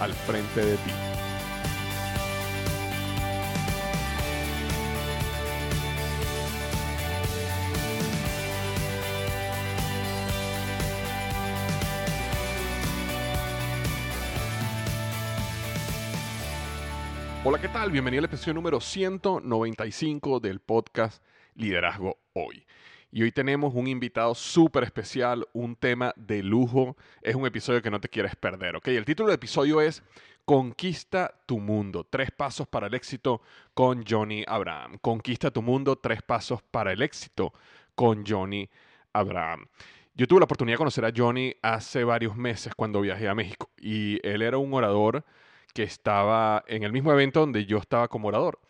al frente de ti. Hola, ¿qué tal? Bienvenido al episodio número 195 del podcast Liderazgo Hoy. Y hoy tenemos un invitado súper especial, un tema de lujo. Es un episodio que no te quieres perder, ¿ok? El título del episodio es Conquista tu mundo, tres pasos para el éxito con Johnny Abraham. Conquista tu mundo, tres pasos para el éxito con Johnny Abraham. Yo tuve la oportunidad de conocer a Johnny hace varios meses cuando viajé a México y él era un orador que estaba en el mismo evento donde yo estaba como orador.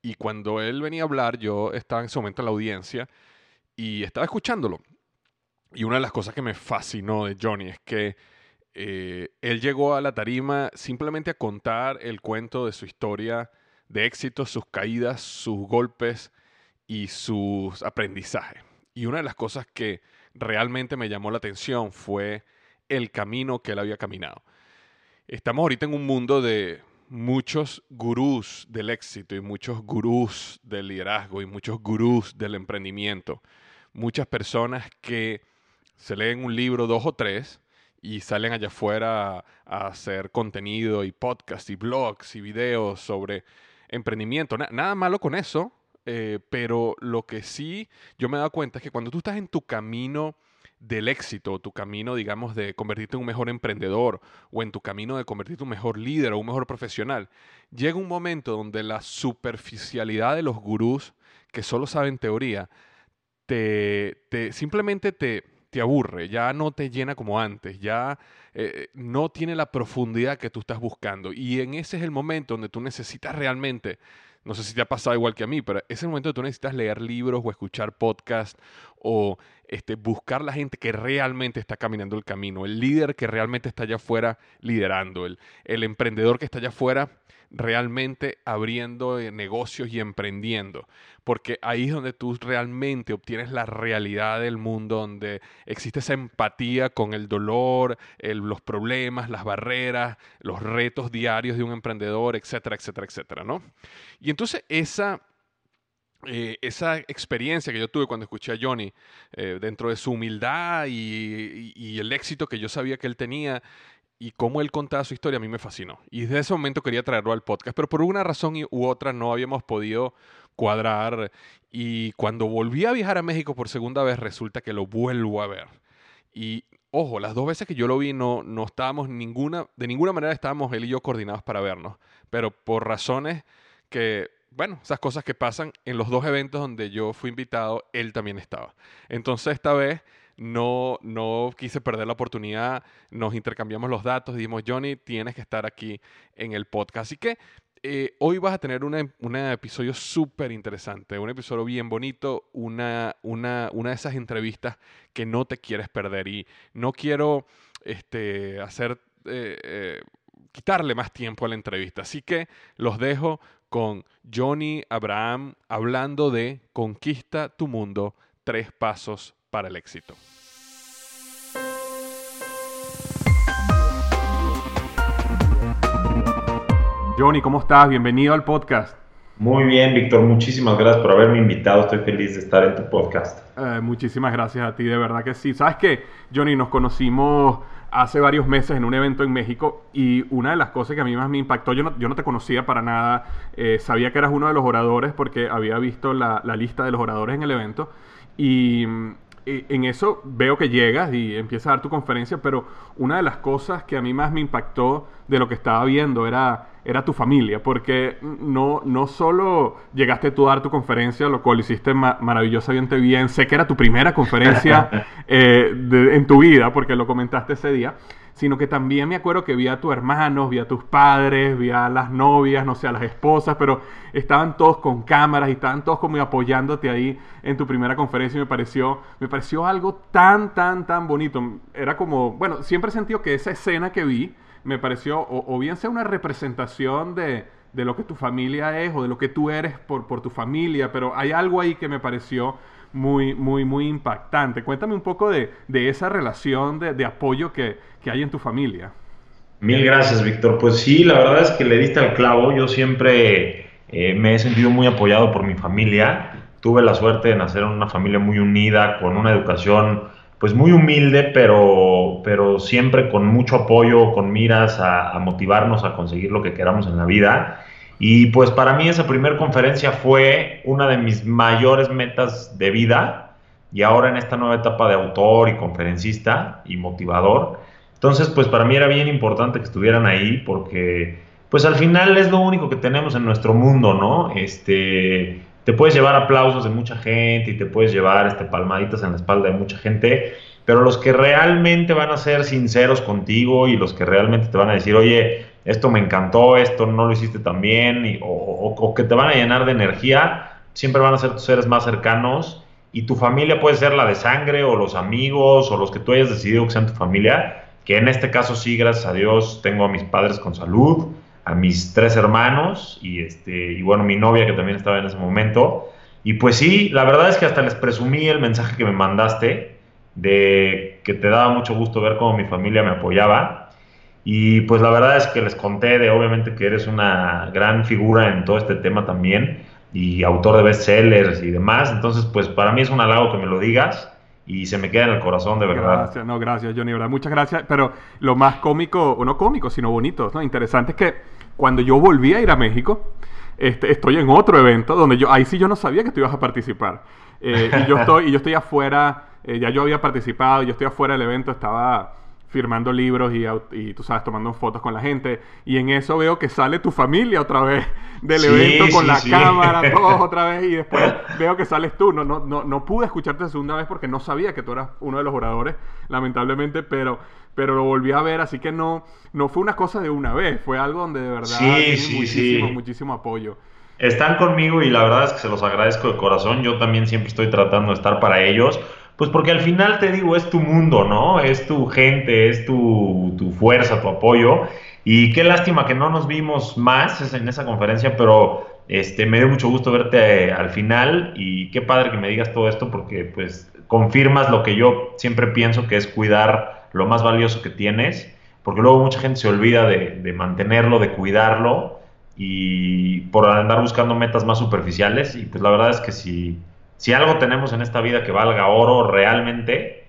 Y cuando él venía a hablar, yo estaba en ese momento en la audiencia y estaba escuchándolo. Y una de las cosas que me fascinó de Johnny es que eh, él llegó a la tarima simplemente a contar el cuento de su historia de éxito, sus caídas, sus golpes y sus aprendizajes. Y una de las cosas que realmente me llamó la atención fue el camino que él había caminado. Estamos ahorita en un mundo de muchos gurús del éxito y muchos gurús del liderazgo y muchos gurús del emprendimiento. Muchas personas que se leen un libro, dos o tres, y salen allá afuera a, hacer contenido y podcast y blogs y videos sobre emprendimiento. nada malo con eso, eh, pero lo que sí yo me he dado cuenta es que cuando tú estás en tu camino del éxito, tu camino, digamos, de convertirte en un mejor emprendedor o en tu camino de convertirte en un mejor líder o un mejor profesional, llega un momento donde la superficialidad de los gurús que solo saben teoría, te, te simplemente te, te aburre, ya no te llena como antes, ya eh, no tiene la profundidad que tú estás buscando. Y en ese es el momento donde tú necesitas realmente no sé si te ha pasado igual que a mí, pero es el momento donde tú necesitas leer libros o escuchar podcasts o este, buscar la gente que realmente está caminando el camino, el líder que realmente está allá afuera liderando, el, el emprendedor que está allá afuera realmente abriendo eh, negocios y emprendiendo, porque ahí es donde tú realmente obtienes la realidad del mundo, donde existe esa empatía con el dolor, los problemas, las barreras, los retos diarios de un emprendedor, etcétera, etcétera, etcétera, ¿no? Y entonces esa... Eh, esa experiencia que yo tuve cuando escuché a Johnny, eh, dentro de su humildad y, el éxito que yo sabía que él tenía, y cómo él contaba su historia a mí me fascinó. Y desde ese momento quería traerlo al podcast, pero por una razón u otra no habíamos podido cuadrar. Y cuando volví a viajar a México por segunda vez, resulta que lo vuelvo a ver. Y ojo, las dos veces que yo lo vi no, no estábamos ninguna, de ninguna manera estábamos él y yo coordinados para vernos. Pero por razones que, bueno, esas cosas que pasan en los dos eventos donde yo fui invitado, él también estaba. Entonces esta vez no, no quise perder la oportunidad, nos intercambiamos los datos, dijimos, Johnny, tienes que estar aquí en el podcast. Así que eh, hoy vas a tener un episodio súper interesante, un episodio bien bonito, una, una, una, de esas entrevistas que no te quieres perder. Y no quiero este, hacer... Eh, eh, quitarle más tiempo a la entrevista. Así que los dejo con Johnny Abraham hablando de Conquista tu mundo, tres pasos para el éxito. Johnny, ¿cómo estás? Bienvenido al podcast. Muy bien, Víctor. Muchísimas gracias por haberme invitado. Estoy feliz de estar en tu podcast. Eh, muchísimas gracias a ti, de verdad que sí. Sabes que, Johnny, nos conocimos hace varios meses en un evento en México y una de las cosas que a mí más me impactó, yo no, yo no te conocía para nada, eh, sabía que eras uno de los oradores porque había visto la, la lista de los oradores en el evento y en eso veo que llegas y empiezas a dar tu conferencia, pero una de las cosas que a mí más me impactó de lo que estaba viendo era, era tu familia, porque no, no solo llegaste tú a dar tu conferencia, lo cual hiciste maravillosamente bien, sé que era tu primera conferencia eh, en tu vida, porque lo comentaste ese día, sino que también me acuerdo que vi a tus hermanos, vi a tus padres, vi a las novias, no sé, a las esposas, pero estaban todos con cámaras y estaban todos como apoyándote ahí en tu primera conferencia y me pareció, me pareció algo tan, tan, tan bonito. Era como, bueno, siempre he sentido que esa escena que vi me pareció, o, bien sea una representación de, de lo que tu familia es o de lo que tú eres por, por tu familia, pero hay algo ahí que me pareció muy, muy, muy impactante. Cuéntame un poco de, de esa relación de, de apoyo que, que, hay en tu familia. Mil gracias, Víctor. Pues sí, la verdad es que le diste al clavo. Yo siempre eh, me he sentido muy apoyado por mi familia. Tuve la suerte de nacer en una familia muy unida, con una educación pues muy humilde, pero, pero siempre con mucho apoyo, con miras a, a motivarnos a conseguir lo que queramos en la vida. Y pues para mí esa primera conferencia fue una de mis mayores metas de vida y ahora en esta nueva etapa de autor y conferencista y motivador. Entonces pues para mí era bien importante que estuvieran ahí porque pues al final es lo único que tenemos en nuestro mundo, ¿no? Este, te puedes llevar aplausos de mucha gente y te puedes llevar este, palmaditas en la espalda de mucha gente, pero los que realmente van a ser sinceros contigo y los que realmente te van a decir, oye, esto me encantó, esto no lo hiciste tan bien, o, que te van a llenar de energía, siempre van a ser tus seres más cercanos y tu familia puede ser la de sangre o los amigos o los que tú hayas decidido que sean tu familia, que en este caso sí, gracias a Dios, tengo a mis padres con salud, a mis tres hermanos y, este, y bueno, mi novia que también estaba en ese momento. Y pues sí, la verdad es que hasta les presumí el mensaje que me mandaste de que te daba mucho gusto ver cómo mi familia me apoyaba y pues la verdad es que les conté de obviamente que eres una gran figura en todo este tema también y autor de bestsellers y demás. Entonces, pues para mí es un halago que me lo digas y se me queda en el corazón de verdad. Gracias, no, gracias Johnny, verdad, muchas gracias. Pero lo más cómico, o no cómico, sino bonito, ¿no? interesante es que cuando yo volví a ir a México, este, estoy en otro evento donde yo, ahí sí yo no sabía que tú ibas a participar. Eh, y, yo estoy, y yo estoy afuera, eh, ya yo había participado, yo estoy afuera del evento, estaba firmando libros y, y, tú sabes, tomando fotos con la gente. Y en eso veo que sale tu familia otra vez del evento con la cámara, todos otra vez. Y después veo que sales tú. No, no, no, no pude escucharte la segunda vez porque no sabía que tú eras uno de los oradores, lamentablemente, pero, pero lo volví a ver. Así que no, no fue una cosa de una vez, fue algo donde de verdad muchísimo, muchísimo apoyo. Están conmigo y la verdad es que se los agradezco de corazón. Yo también siempre estoy tratando de estar para ellos pues porque al final te digo, es tu mundo, ¿no? Es tu gente, es tu, fuerza, tu apoyo. Y qué lástima que no nos vimos más en esa conferencia, pero este, me dio mucho gusto verte al final y qué padre que me digas todo esto porque pues confirmas lo que yo siempre pienso que es cuidar lo más valioso que tienes, porque luego mucha gente se olvida de, de mantenerlo, de cuidarlo y por andar buscando metas más superficiales y pues la verdad es que si si algo tenemos en esta vida que valga oro realmente,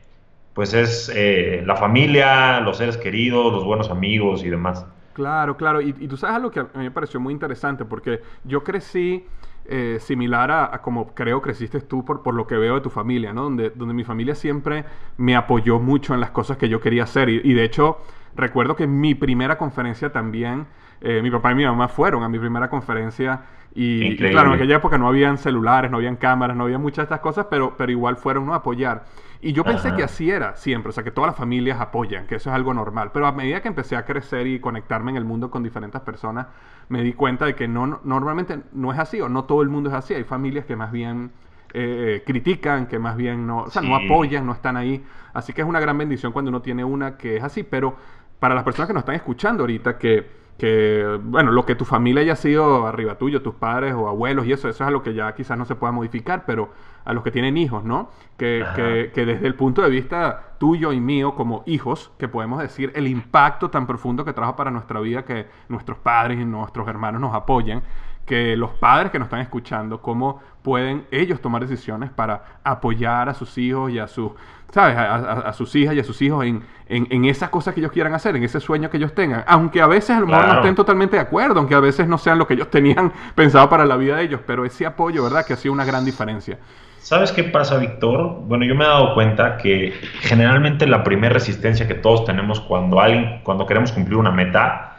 pues es eh, la familia, los seres queridos, los buenos amigos y demás. Claro, claro. Y, tú sabes algo que a mí me pareció muy interesante, porque yo crecí eh, similar a, como creo creciste tú por, por lo que veo de tu familia, ¿no? Donde, donde mi familia siempre me apoyó mucho en las cosas que yo quería hacer. Y, de hecho, recuerdo que mi primera conferencia también, eh, mi papá y mi mamá fueron a mi primera conferencia y, claro, en aquella época no habían celulares, no habían cámaras, no había muchas de estas cosas, pero, pero igual fueron a apoyar. Y yo pensé que así era siempre, o sea, que todas las familias apoyan, que eso es algo normal. Pero a medida que empecé a crecer y conectarme en el mundo con diferentes personas, me di cuenta de que no, normalmente no es así, o no todo el mundo es así. Hay familias que más bien eh, critican, que más bien no, o sea, no apoyan, no están ahí. Así que es una gran bendición cuando uno tiene una que es así, pero para las personas que nos están escuchando ahorita, que, que, bueno, lo que tu familia haya sido arriba tuyo, tus padres o abuelos y eso, eso es algo que ya quizás no se pueda modificar, pero a los que tienen hijos, ¿no? Que, que, que, desde el punto de vista tuyo y mío como hijos, que podemos decir el impacto tan profundo que trajo para nuestra vida que nuestros padres y nuestros hermanos nos apoyen, que los padres que nos están escuchando, cómo pueden ellos tomar decisiones para apoyar a sus hijos y a sus, ¿sabes? A, sus hijas y a sus hijos en, en, esas cosas que ellos quieran hacer, en ese sueño que ellos tengan. Aunque a veces a lo mejor no estén totalmente de acuerdo, aunque a veces no sean lo que ellos tenían pensado para la vida de ellos, pero ese apoyo, ¿verdad? Que ha sido una gran diferencia. ¿Sabes qué pasa, Víctor? Bueno, yo me he dado cuenta que generalmente la primera resistencia que todos tenemos cuando, alguien, cuando queremos cumplir una meta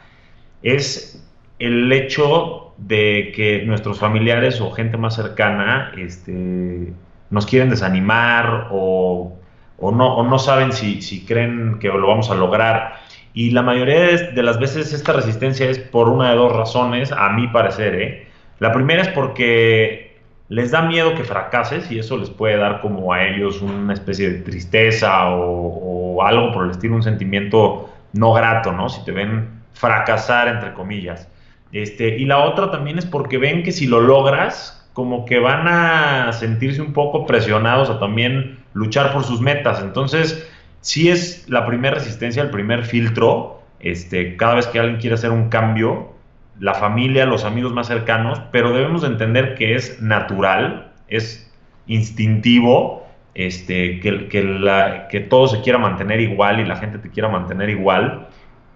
es el hecho de que nuestros familiares o gente más cercana este, nos quieren desanimar o, no, no, saben si, creen que lo vamos a lograr. Y la mayoría de las veces esta resistencia es por una de dos razones, a mi parecer. ¿eh? La primera es porque les da miedo que fracases y eso les puede dar como a ellos una especie de tristeza o, o algo por el estilo, un sentimiento no grato, ¿no? Si te ven fracasar, entre comillas. Este, y la otra también es porque ven que si lo logras, como que van a sentirse un poco presionados a también luchar por sus metas. Entonces, sí es la primera resistencia, el primer filtro, este, cada vez que alguien quiere hacer un cambio, la familia, los amigos más cercanos, pero debemos entender que es natural, es instintivo, este, que, que, la, que todo se quiera mantener igual y la gente te quiera mantener igual,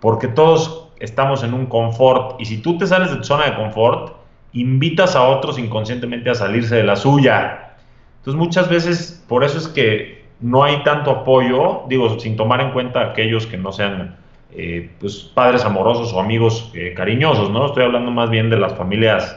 porque todos estamos en un confort y si tú te sales de tu zona de confort, invitas a otros inconscientemente a salirse de la suya. Entonces muchas veces por eso es que no hay tanto apoyo, digo, sin tomar en cuenta aquellos que no sean eh, pues, padres amorosos o amigos eh, cariñosos, ¿no? Estoy hablando más bien de las familias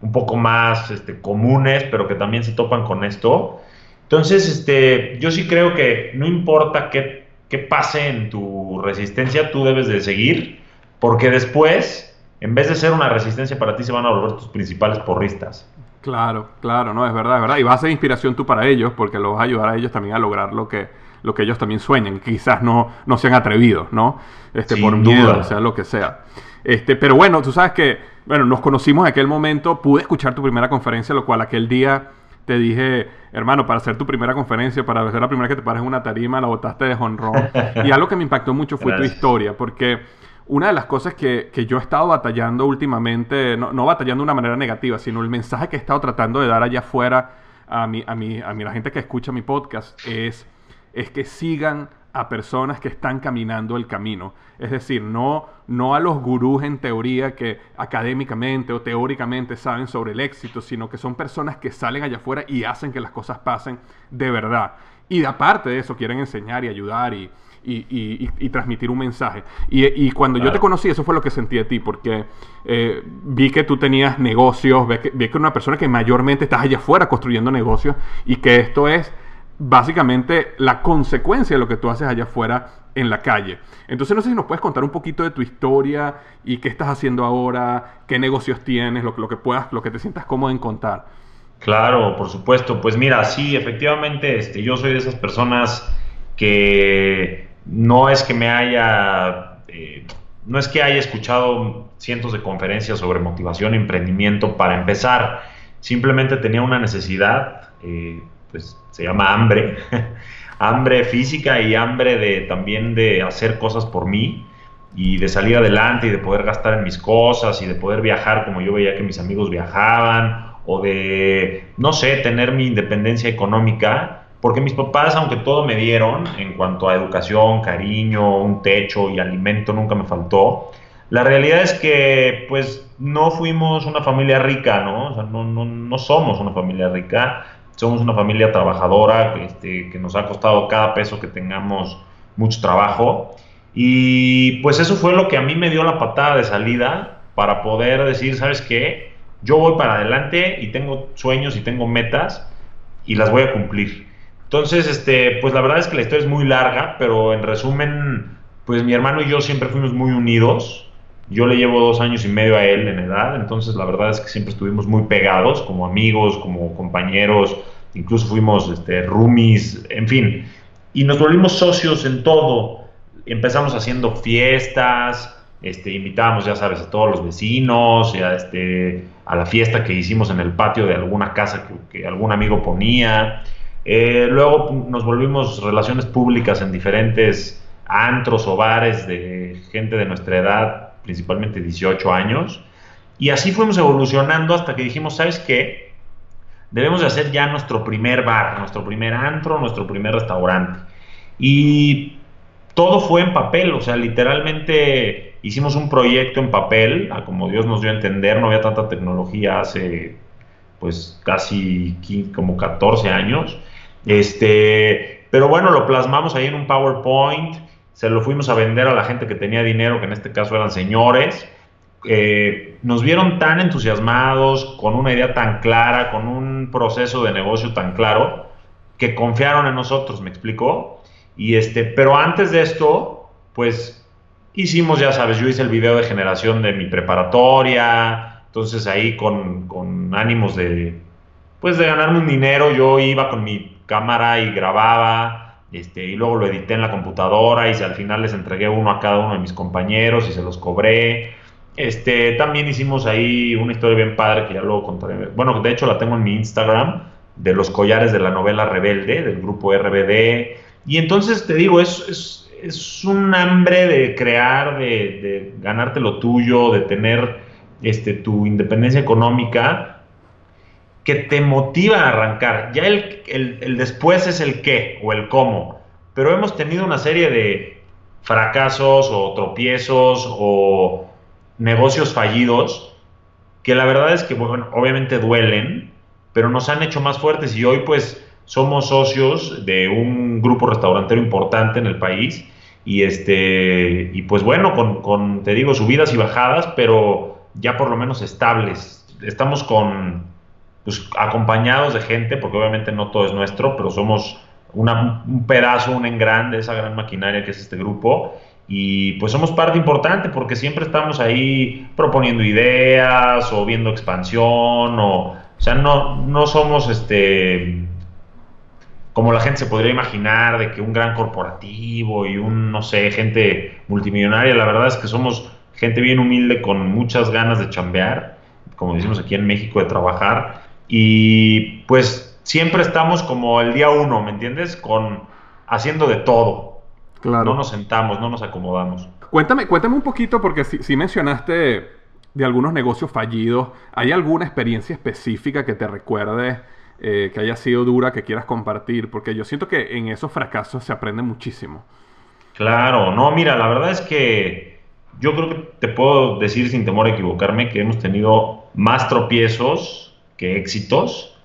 un poco más este, comunes, pero que también se topan con esto. Entonces, este, yo sí creo que no importa qué, qué pase en tu resistencia, tú debes de seguir porque después, en vez de ser una resistencia para ti, se van a volver tus principales porristas. Claro, claro, no, es verdad, es verdad. Y vas a ser inspiración tú para ellos, porque los vas a ayudar a ellos también a lograr lo que, lo que ellos también sueñan. Quizás no, no sean atrevidos, ¿no? Este, por miedo, o sea, lo que sea. Este, pero bueno, tú sabes que, bueno, nos conocimos en aquel momento, pude escuchar tu primera conferencia, lo cual aquel día te dije, hermano, para hacer tu primera conferencia, para hacer la primera que te pares en una tarima, la botaste de honrón. y algo que me impactó mucho fue tu historia, porque una de las cosas que, yo he estado batallando últimamente, no, batallando de una manera negativa, sino el mensaje que he estado tratando de dar allá afuera a, mi, a, mi, a, la gente que escucha mi podcast es, es que sigan a personas que están caminando el camino. Es decir, no, no a los gurús en teoría que académicamente o teóricamente saben sobre el éxito, sino que son personas que salen allá afuera y hacen que las cosas pasen de verdad. Y aparte de eso, quieren enseñar y ayudar y, y, transmitir un mensaje. Y, cuando yo te conocí, eso fue lo que sentí de ti, porque eh, vi que tú tenías negocios, vi que, vi que una persona que mayormente estás allá afuera construyendo negocios y que esto es básicamente la consecuencia de lo que tú haces allá afuera en la calle. Entonces no sé si nos puedes contar un poquito de tu historia y qué estás haciendo ahora, qué negocios tienes, lo, lo que puedas, lo que te sientas cómodo en contar. Claro, por supuesto. Pues mira, sí, efectivamente, este, yo soy de esas personas que no es que me haya, eh, no es que haya escuchado cientos de conferencias sobre motivación e emprendimiento para empezar, simplemente tenía una necesidad, eh, pues se llama hambre, hambre física y hambre de también de hacer cosas por mí y de salir adelante y de poder gastar en mis cosas y de poder viajar como yo veía que mis amigos viajaban o de, no sé, tener mi independencia económica porque mis papás, aunque todo me dieron en cuanto a educación, cariño, un techo y alimento, nunca me faltó, la realidad es que pues no fuimos una familia rica, ¿no? O sea, no, no, no somos una familia rica, somos una familia trabajadora este, que nos ha costado cada peso que tengamos mucho trabajo. Y pues eso fue lo que a mí me dio la patada de salida para poder decir, ¿sabes qué? Yo voy para adelante y tengo sueños y tengo metas y las voy a cumplir. Entonces, este, pues la verdad es que la historia es muy larga, pero en resumen, pues mi hermano y yo siempre fuimos muy unidos. Yo le llevo dos años y medio a él en edad, entonces la verdad es que siempre estuvimos muy pegados, como amigos, como compañeros, incluso fuimos este, roomies, en fin. Y nos volvimos socios en todo. empezamos haciendo fiestas, este, invitábamos, ya sabes, a todos los vecinos, a, este, a la fiesta que hicimos en el patio de alguna casa que, algún amigo ponía. Eh, luego nos volvimos relaciones públicas en diferentes antros o bares de gente de nuestra edad, principalmente 18 años. Y así fuimos evolucionando hasta que dijimos, ¿sabes qué? Debemos de hacer ya nuestro primer bar, nuestro primer antro, nuestro primer restaurante. Y todo fue en papel, o sea, literalmente hicimos un proyecto en papel, a como Dios nos dio a entender, no había tanta tecnología hace pues casi como 14 años. Este, pero bueno, lo plasmamos ahí en un PowerPoint, se lo fuimos a vender a la gente que tenía dinero, que en este caso eran señores. Eh, nos vieron tan entusiasmados, con una idea tan clara, con un proceso de negocio tan claro, que confiaron en nosotros, ¿me explicó? Y este, pero antes de esto, pues hicimos, ya sabes, yo hice el video de generación de mi preparatoria, entonces ahí con, con ánimos de, pues de ganarme un dinero, yo iba con mi cámara y grababa, este, y luego lo edité en la computadora y al final les entregué uno a cada uno de mis compañeros y se los cobré. Este, también hicimos ahí una historia bien padre que ya luego contaré. Bueno, de hecho la tengo en mi Instagram, de los collares de la novela Rebelde, del grupo RBD. Y entonces te digo, es, es, un hambre de crear, de, de, ganarte lo tuyo, de tener este, tu independencia económica que te motiva a arrancar. Ya el, el, después es el qué o el cómo. Pero hemos tenido una serie de fracasos o tropiezos o negocios fallidos que la verdad es que, bueno, obviamente duelen, pero nos han hecho más fuertes y hoy pues somos socios de un grupo restaurantero importante en el país y este y pues bueno, con, con te digo subidas y bajadas, pero ya por lo menos estables. Estamos con pues, acompañados de gente, porque obviamente no todo es nuestro, pero somos un pedazo, un engran de esa gran maquinaria que es este grupo. Y pues somos parte importante porque siempre estamos ahí proponiendo ideas o viendo expansión o, o sea, no, no somos este como la gente se podría imaginar de que un gran corporativo y un, no sé, gente multimillonaria, la verdad es que somos gente bien humilde con muchas ganas de chambear, como decimos aquí en México, de trabajar y pues siempre estamos como el día uno, ¿me entiendes? Con haciendo de todo. Claro. No nos sentamos, no nos acomodamos. Cuéntame, cuéntame un poquito, porque si, mencionaste de algunos negocios fallidos, ¿hay alguna experiencia específica que te recuerde eh, que haya sido dura, que quieras compartir? Porque yo siento que en esos fracasos se aprende muchísimo. Claro, no, mira, la verdad es que yo creo que te puedo decir sin temor a equivocarme que hemos tenido más tropiezos que éxitos,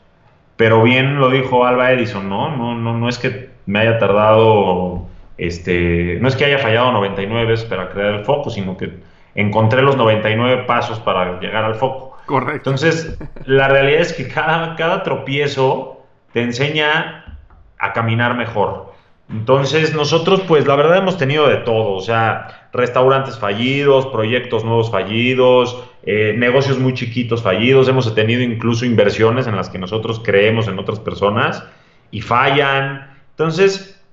pero bien lo dijo Alba Edison, ¿no? No, no, no es que me haya tardado, este, no es que haya fallado 99 veces para crear el foco, sino que encontré los 99 pasos para llegar al foco. Correcto. Entonces, la realidad es que cada, cada tropiezo te enseña a caminar mejor. Entonces, nosotros, pues, la verdad hemos tenido de todo, o sea, restaurantes fallidos, proyectos nuevos fallidos, eh, negocios muy chiquitos fallidos, hemos tenido incluso inversiones en las que nosotros creemos en otras personas y fallan. Entonces,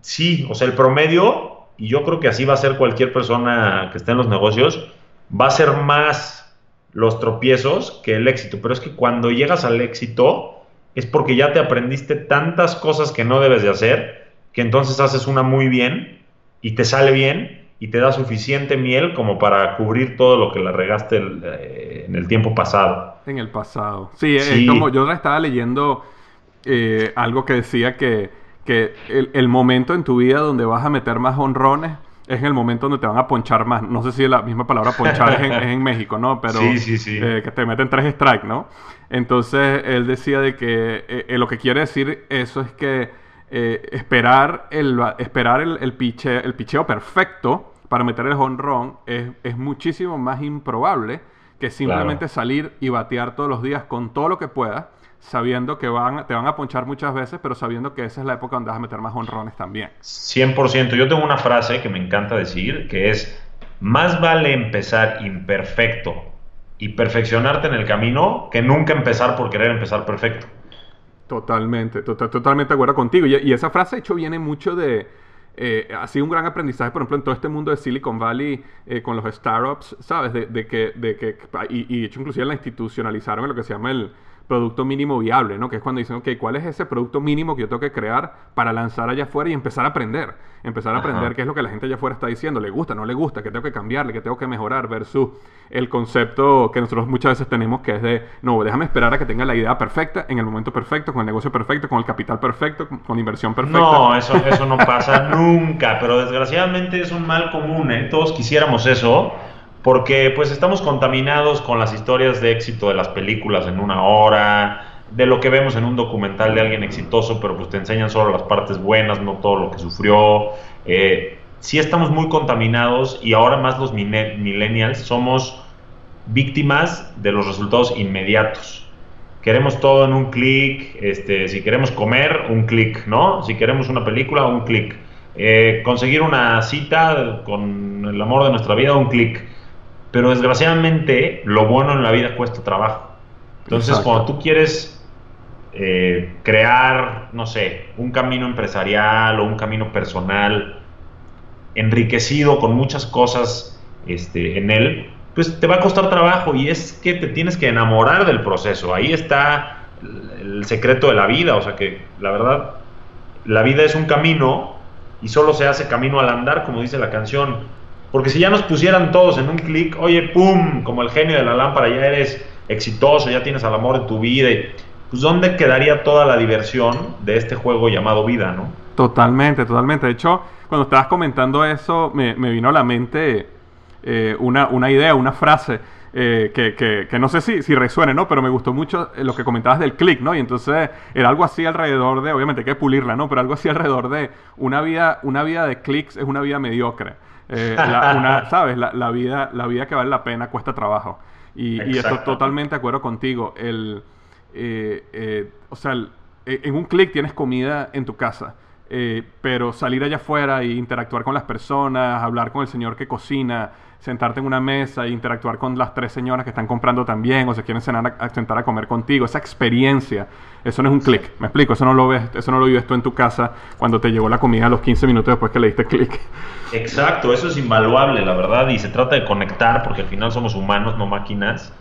sí, o sea, el promedio, y yo creo que así va a ser cualquier persona que esté en los negocios, va a ser más los tropiezos que el éxito. Pero es que cuando llegas al éxito es porque ya te aprendiste tantas cosas que no debes de hacer, que entonces haces una muy bien y te sale bien y te da suficiente miel como para cubrir todo lo que le regaste eh, en el tiempo pasado. En el pasado. Sí, Es como yo estaba leyendo eh, algo que decía que, que el, momento en tu vida donde vas a meter más honrones es en el momento donde te van a ponchar más. No sé si la misma palabra ponchar es, en, México, ¿no? Pero sí, sí, sí. Eh, que te meten tres strikes, ¿no? Entonces él decía de que lo que quiere decir eso es que eh, esperar, el, esperar el, el, el picheo perfecto para meter el honrón es, es muchísimo más improbable que simplemente salir y batear todos los días con todo lo que puedas, sabiendo que van, te van a ponchar muchas veces, pero sabiendo que esa es la época donde vas a meter más honrones también. 100%. Yo tengo una frase que me encanta decir, que es, más vale empezar imperfecto y perfeccionarte en el camino que nunca empezar por querer empezar perfecto. Totalmente, totalmente de acuerdo contigo. Y, esa frase, de hecho, viene mucho de, eh, ha sido un gran aprendizaje, por ejemplo, en todo este mundo de Silicon Valley eh, con los startups, ¿sabes? De, que, de que y, y, de hecho inclusive la institucionalizaron en lo que se llama el, producto mínimo viable, ¿no? Que es cuando dicen, ok, ¿cuál es ese producto mínimo que yo tengo que crear para lanzar allá afuera y empezar a aprender? Empezar a aprender qué es lo que la gente allá afuera está diciendo, le gusta, no le gusta, qué tengo que cambiarle, qué tengo que mejorar, versus el concepto que nosotros muchas veces tenemos que es de, no, déjame esperar a que tenga la idea perfecta, en el momento perfecto, con el negocio perfecto, con el capital perfecto, con, la inversión perfecta. No, eso, eso no pasa nunca, pero desgraciadamente es un mal común, ¿eh? Todos quisiéramos eso porque pues estamos contaminados con las historias de éxito de las películas en una hora, de lo que vemos en un documental de alguien exitoso, pero pues te enseñan solo las partes buenas, no todo lo que sufrió. Eh, sí estamos muy contaminados y ahora más los millennials somos víctimas de los resultados inmediatos. Queremos todo en un clic, este, si queremos comer, un clic, ¿no? Si queremos una película, un clic. Eh, conseguir una cita con el amor de nuestra vida, un clic. Pero desgraciadamente lo bueno en la vida cuesta trabajo. Entonces cuando tú quieres eh, crear, no sé, un camino empresarial o un camino personal enriquecido con muchas cosas este, en él, pues te va a costar trabajo y es que te tienes que enamorar del proceso. Ahí está el secreto de la vida, o sea que la verdad, la vida es un camino y solo se hace camino al andar, como dice la canción. Porque si ya nos pusieran todos en un clic, oye, pum, como el genio de la lámpara, ya eres exitoso, ya tienes al amor de tu vida, pues ¿dónde quedaría toda la diversión de este juego llamado vida, no? Totalmente, totalmente. De hecho, cuando estabas comentando eso, me, vino a la mente eh, una, una, idea, una frase. Eh, que, que, no sé si, si resuene, ¿no? Pero me gustó mucho lo que comentabas del click, ¿no? Y entonces era algo así alrededor de, obviamente hay que pulirla, ¿no? Pero algo así alrededor de una vida, una vida de clics es una vida mediocre. Eh, una, ¿sabes? La, vida, la vida que vale la pena cuesta trabajo. Y, y estoy totalmente de acuerdo contigo. El, eh, eh, o sea, en un clic tienes comida en tu casa. pero salir allá afuera e interactuar con las personas, hablar con el señor que cocina, sentarte en una mesa e interactuar con las tres señoras que están comprando también o se quieren sentar a comer contigo, esa experiencia, eso no es un clic, me explico, eso no lo ves, eso no lo vives tú en tu casa cuando te llegó la comida a los 15 minutos después que le diste clic. Exacto, eso es invaluable, la verdad, y se trata de conectar porque al final somos humanos, no máquinas.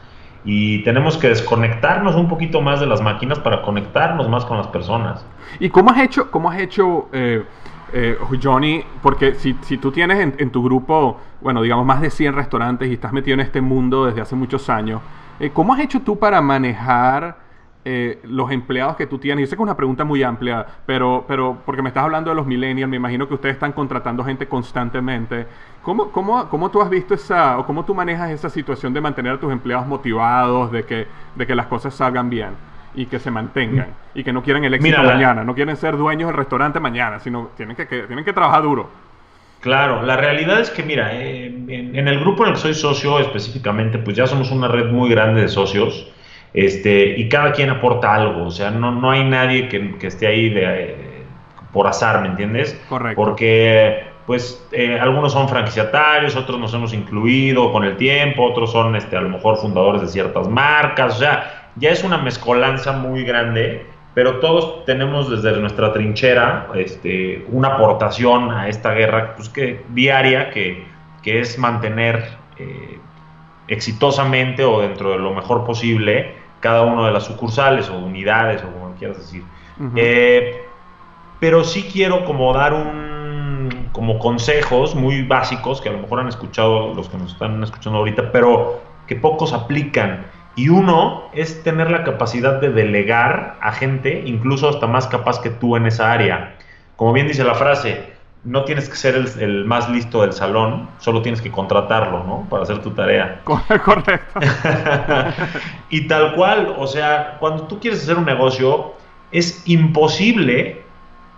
Y tenemos que desconectarnos un poquito más de las máquinas para conectarnos más con las personas. ¿Y cómo has hecho, cómo has hecho eh, eh, Johnny, porque si, tú tienes en, tu grupo, bueno, digamos más de 100 restaurantes y estás metido en este mundo desde hace muchos años, eh, ¿cómo has hecho tú para manejar eh, los empleados que tú tienes? Yo sé que es una pregunta muy amplia, pero, pero porque me estás hablando de los millennials, me imagino que ustedes están contratando gente constantemente. ¿Cómo, cómo, cómo tú has visto esa, o cómo tú manejas esa situación de mantener a tus empleados motivados, de que, de que las cosas salgan bien? Y que se mantengan y que no quieren el éxito mañana, no quieren ser dueños del restaurante mañana, sino tienen que, tienen que trabajar duro. Claro, la realidad es que mira, eh, en, el grupo en el que soy socio específicamente, pues ya somos una red muy grande de socios este, y cada quien aporta algo, o sea, no, no hay nadie que, esté ahí de, eh, por azar, ¿me entiendes? Correcto. Porque pues eh, algunos son franquiciatarios, otros nos hemos incluido con el tiempo, otros son este, a lo mejor fundadores de ciertas marcas, o sea, ya es una mezcolanza muy grande, pero todos tenemos desde nuestra trinchera este, una aportación a esta guerra pues, que, diaria que, es mantener eh, exitosamente o dentro de lo mejor posible cada una de las sucursales o unidades o como quieras decir. Eh, pero sí quiero como dar un como consejos muy básicos que a lo mejor han escuchado los que nos están escuchando ahorita, pero que pocos aplican. Y uno es tener la capacidad de delegar a gente, incluso hasta más capaz que tú en esa área. Como bien dice la frase, no tienes que ser el, más listo del salón, solo tienes que contratarlo, ¿no? Para hacer tu tarea. Correcto. y tal cual, o sea, cuando tú quieres hacer un negocio, es imposible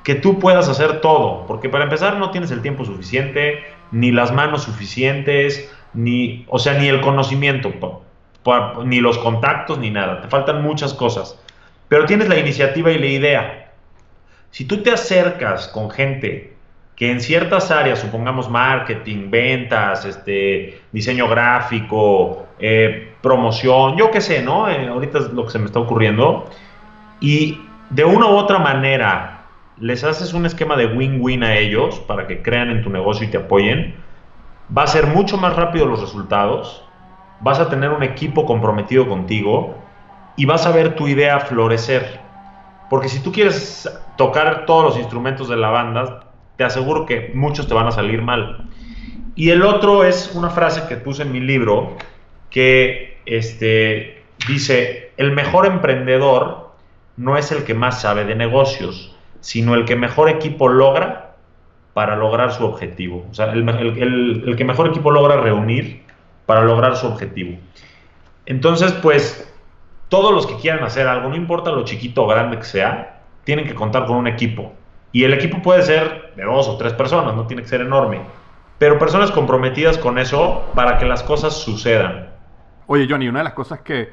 que tú puedas hacer todo, porque para empezar no tienes el tiempo suficiente, ni las manos suficientes, ni, o sea, ni el conocimiento ni los contactos ni nada, te faltan muchas cosas, pero tienes la iniciativa y la idea. Si tú te acercas con gente que en ciertas áreas, supongamos marketing, ventas, este, diseño gráfico, eh, promoción, yo qué sé, ¿no? Eh, ahorita es lo que se me está ocurriendo, y de una u otra manera les haces un esquema de win-win a ellos para que crean en tu negocio y te apoyen, va a ser mucho más rápido los resultados, vas a tener un equipo comprometido contigo y vas a ver tu idea florecer. Porque si tú quieres tocar todos los instrumentos de la banda, te aseguro que muchos te van a salir mal. Y el otro es una frase que puse en mi libro que este, dice, el mejor emprendedor no es el que más sabe de negocios, sino el que mejor equipo logra para lograr su objetivo. O sea, el, que mejor equipo logra reunir para lograr su objetivo. Entonces, pues, todos los que quieran hacer algo, no importa lo chiquito o grande que sea, tienen que contar con un equipo. Y el equipo puede ser de dos o tres personas, no tiene que ser enorme. Pero personas comprometidas con eso para que las cosas sucedan. Oye, Johnny, una de las cosas que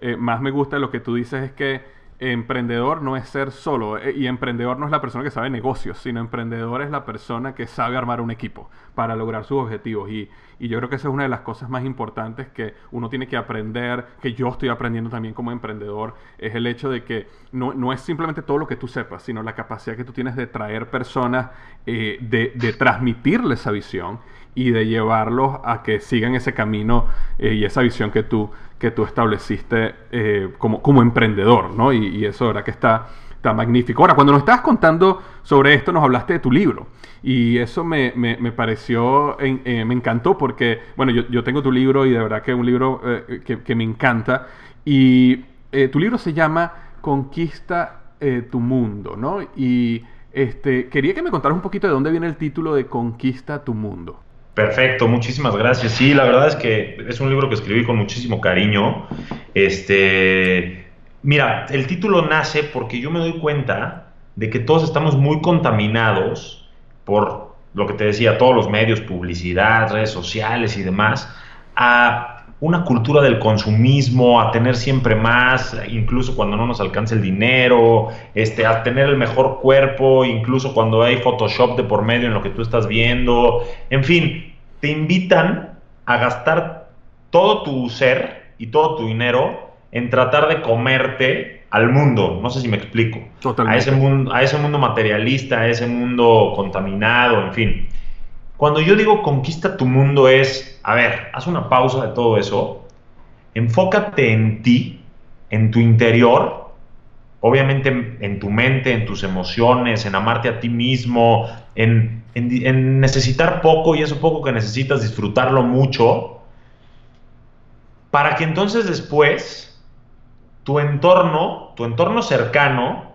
eh, más me gusta de lo que tú dices es que emprendedor no es ser solo eh, y emprendedor no es la persona que sabe negocios, sino emprendedor es la persona que sabe armar un equipo para lograr sus objetivos. Y, y, yo creo que esa es una de las cosas más importantes que uno tiene que aprender, que yo estoy aprendiendo también como emprendedor, es el hecho de que no, no es simplemente todo lo que tú sepas, sino la capacidad que tú tienes de traer personas, eh, de, de transmitirles esa visión y de llevarlos a que sigan ese camino eh, y esa visión que tú, que tú estableciste eh, como, como emprendedor, ¿no? Y, eso, ¿verdad? Que está, está magnífico. Ahora, cuando nos estabas contando sobre esto, nos hablaste de tu libro. Y eso me, me, me pareció, eh, me encantó porque, bueno, yo, yo, tengo tu libro y de verdad que es un libro que, que, me encanta. Y tu libro se llama Conquista tu mundo, ¿no? Y este, quería que me contaras un poquito de dónde viene el título de Conquista tu mundo. Perfecto, muchísimas gracias. Sí, la verdad es que es un libro que escribí con muchísimo cariño. Este, mira, el título nace porque yo me doy cuenta de que todos estamos muy contaminados por lo que te decía, todos los medios, publicidad, redes sociales y demás, a una cultura del consumismo, a tener siempre más, incluso cuando no nos alcanza el dinero, este, a tener el mejor cuerpo, incluso cuando hay Photoshop de por medio en lo que tú estás viendo, en fin, te invitan a gastar todo tu ser y todo tu dinero en tratar de comerte al mundo, no sé si me explico, a ese, mundo, a ese mundo materialista, a ese mundo contaminado, en fin. Cuando yo digo conquista tu mundo es, a ver, haz una pausa de todo eso, enfócate en ti, en tu interior, obviamente en, tu mente, en tus emociones, en amarte a ti mismo, en, necesitar poco y eso poco que necesitas disfrutarlo mucho, para que entonces después tu entorno, tu entorno cercano,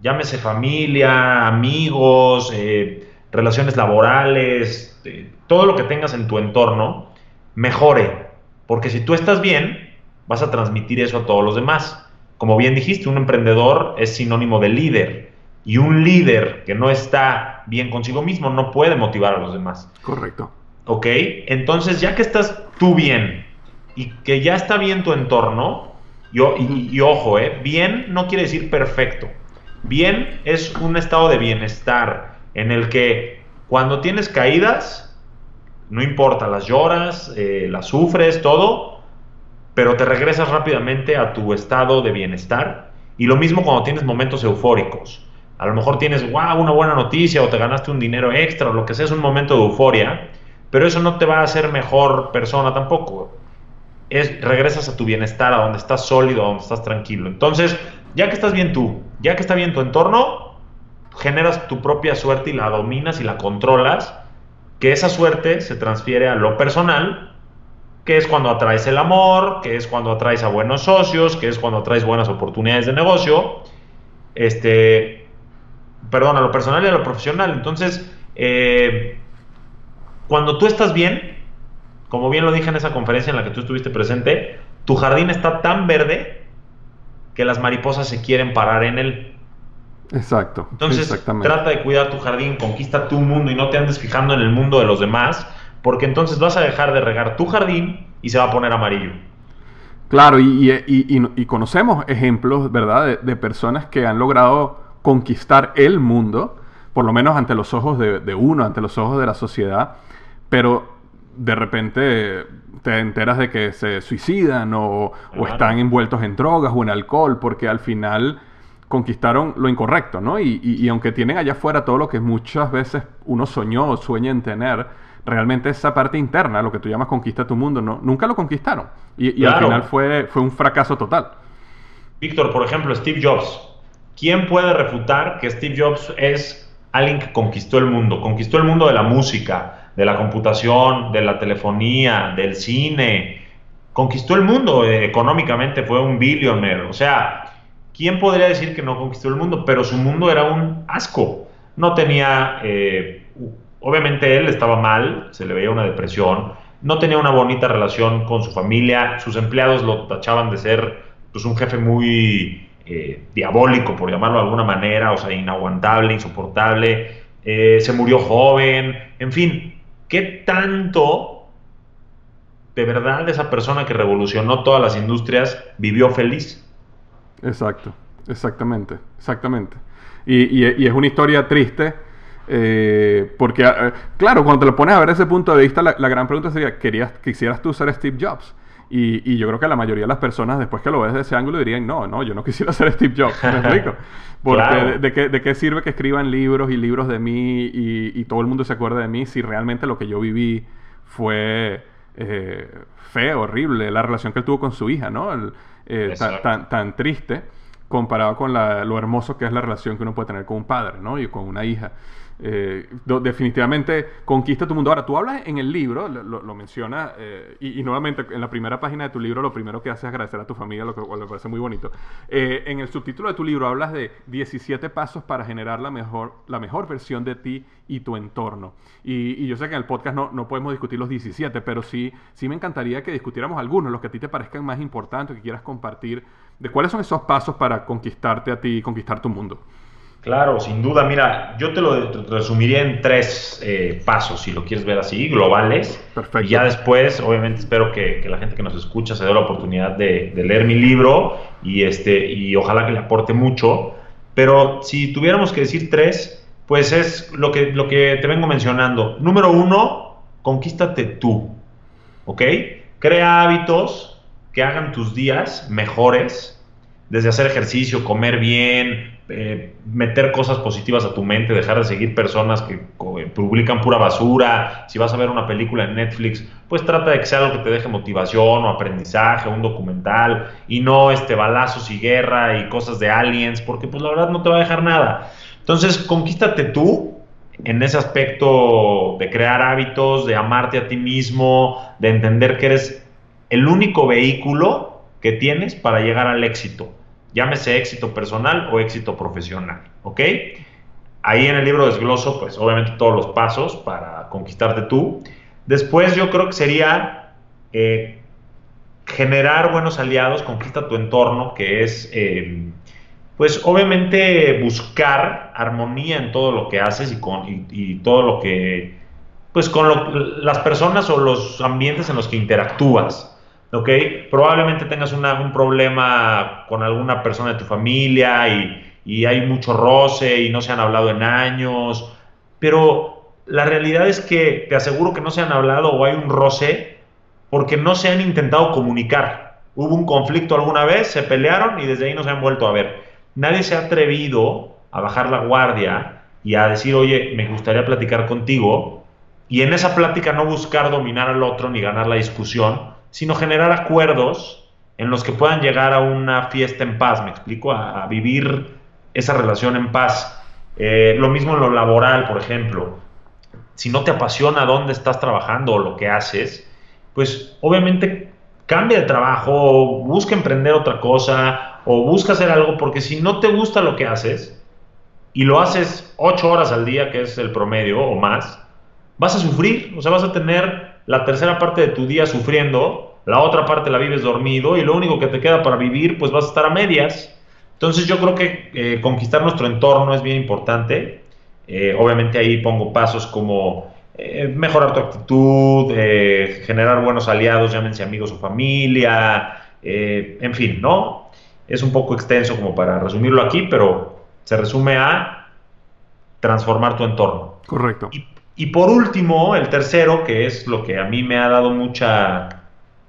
llámese familia, amigos, eh, relaciones laborales, todo lo que tengas en tu entorno, mejore. Porque si tú estás bien, vas a transmitir eso a todos los demás. Como bien dijiste, un emprendedor es sinónimo de líder. Y un líder que no está bien consigo mismo no puede motivar a los demás. Correcto. ¿Ok? Entonces, ya que estás tú bien y que ya está bien tu entorno, y, y ojo, ¿eh? bien no quiere decir perfecto. Bien es un estado de bienestar en el que cuando tienes caídas, no importa, las lloras, eh, las sufres, todo, pero te regresas rápidamente a tu estado de bienestar. Y lo mismo cuando tienes momentos eufóricos. A lo mejor tienes, wow, una buena noticia o te ganaste un dinero extra o lo que sea, es un momento de euforia, pero eso no te va a hacer mejor persona tampoco. Es, regresas a tu bienestar, a donde estás sólido, a donde estás tranquilo. Entonces, ya que estás bien tú, ya que está bien tu entorno, generas tu propia suerte y la dominas y la controlas, que esa suerte se transfiere a lo personal, que es cuando atraes el amor, que es cuando atraes a buenos socios, que es cuando atraes buenas oportunidades de negocio, este, perdón, a lo personal y a lo profesional. Entonces, eh, cuando tú estás bien, como bien lo dije en esa conferencia en la que tú estuviste presente, tu jardín está tan verde que las mariposas se quieren parar en él. Exacto. Entonces, trata de cuidar tu jardín, conquista tu mundo y no te andes fijando en el mundo de los demás, porque entonces vas a dejar de regar tu jardín y se va a poner amarillo. Claro, y, conocemos ejemplos, ¿verdad?, de, personas que han logrado conquistar el mundo, por lo menos ante los ojos de, uno, ante los ojos de la sociedad, pero de repente te enteras de que se suicidan o, o están envueltos en drogas o en alcohol, porque al final conquistaron lo incorrecto, ¿no? Y, aunque tienen allá afuera todo lo que muchas veces uno soñó o sueña en tener, realmente esa parte interna, lo que tú llamas conquista tu mundo, no, nunca lo conquistaron. Y, al final fue, fue un fracaso total. Víctor, por ejemplo, Steve Jobs. ¿Quién puede refutar que Steve Jobs es alguien que conquistó el mundo? Conquistó el mundo de la música, de la computación, de la telefonía, del cine. Conquistó el mundo eh, económicamente, fue un billionaire. O sea, ¿quién podría decir que no conquistó el mundo? Pero su mundo era un asco. No tenía, eh, obviamente él estaba mal, se le veía una depresión, no tenía una bonita relación con su familia, sus empleados lo tachaban de ser pues, un jefe muy eh, diabólico, por llamarlo de alguna manera, o sea, inaguantable, insoportable, eh, se murió joven, en fin, ¿qué tanto de verdad esa persona que revolucionó todas las industrias vivió feliz? Exacto, exactamente, exactamente. Y, es una historia triste. Eh, porque, claro, cuando te lo pones a ver desde ese punto de vista, la, gran pregunta sería, ¿querías, ¿quisieras tú ser Steve Jobs? Y, yo creo que la mayoría de las personas, después que lo ves de ese ángulo, dirían, no, no, yo no quisiera ser Steve Jobs, ¿me explico? Porque de, qué, de, qué, sirve que escriban libros y libros de mí y, todo el mundo se acuerde de mí si realmente lo que yo viví fue eh, feo, horrible, la relación que él tuvo con su hija, ¿no? Eh, tan, tan, triste comparado con lo hermoso que es la relación que uno puede tener con un padre, ¿no? Y con una hija. Eh, definitivamente conquista tu mundo. Ahora, tú hablas en el libro, lo, lo mencionas, eh, y, nuevamente en la primera página de tu libro, lo primero que haces es agradecer a tu familia, lo que me parece muy bonito. Eh, en el subtítulo de tu libro hablas de 17 pasos para generar la mejor, la mejor versión de ti y tu entorno. Y, yo sé que en el podcast no, no, podemos discutir los 17, pero sí, sí me encantaría que discutiéramos algunos, los que a ti te parezcan más importantes, que quieras compartir, de cuáles son esos pasos para conquistarte a ti y conquistar tu mundo. Claro, sin duda. Mira, yo te lo resumiría en tres eh, pasos, si lo quieres ver así, globales. Perfecto. Y ya después, obviamente, espero que, la gente que nos escucha se dé la oportunidad de, leer mi libro y, este, y ojalá que le aporte mucho. Pero si tuviéramos que decir tres, pues es lo que, lo que te vengo mencionando. Número uno, conquístate tú. ¿Ok? Crea hábitos que hagan tus días mejores desde hacer ejercicio, comer bien, eh, meter cosas positivas a tu mente, dejar de seguir personas que publican pura basura. Si vas a ver una película en Netflix, pues trata de que sea algo que te deje motivación o aprendizaje, un documental, y no este balazos y guerra y cosas de aliens, porque pues la verdad no te va a dejar nada. Entonces, conquístate tú en ese aspecto de crear hábitos, de amarte a ti mismo, de entender que eres el único vehículo que tienes para llegar al éxito, llámese éxito personal o éxito profesional, ¿ok? Ahí en el libro desgloso, pues obviamente todos los pasos para conquistarte tú. Después yo creo que sería eh, generar buenos aliados, conquista tu entorno, que es, eh, pues obviamente buscar armonía en todo lo que haces y, con, y, todo lo que, pues con las personas o los ambientes en los que interactúas. ¿Ok? Probablemente tengas un problema con alguna persona de tu familia y, hay mucho roce y no se han hablado en años, pero la realidad es que te aseguro que no se han hablado o hay un roce porque no se han intentado comunicar. Hubo un conflicto alguna vez, se pelearon y desde ahí no se han vuelto a ver. Nadie se ha atrevido a bajar la guardia y a decir, oye, me gustaría platicar contigo, y en esa plática no buscar dominar al otro ni ganar la discusión, sino generar acuerdos en los que puedan llegar a una fiesta en paz, me explico, a, vivir esa relación en paz. Eh, lo mismo en lo laboral, por ejemplo. Si no te apasiona dónde estás trabajando o lo que haces, pues obviamente cambia de trabajo, busca emprender otra cosa o busca hacer algo, porque si no te gusta lo que haces y lo haces ocho horas al día, que es el promedio o más, vas a sufrir, o sea, vas a tener la tercera parte de tu día sufriendo la otra parte la vives dormido y lo único que te queda para vivir, pues vas a estar a medias. Entonces yo creo que eh, conquistar nuestro entorno es bien importante. Eh, obviamente ahí pongo pasos como eh, mejorar tu actitud, generar buenos aliados, llámense amigos o familia, en fin, ¿no? Es un poco extenso como para resumirlo aquí, pero se resume a transformar tu entorno. Correcto. y por último, el tercero, que es lo que a mí me ha dado mucha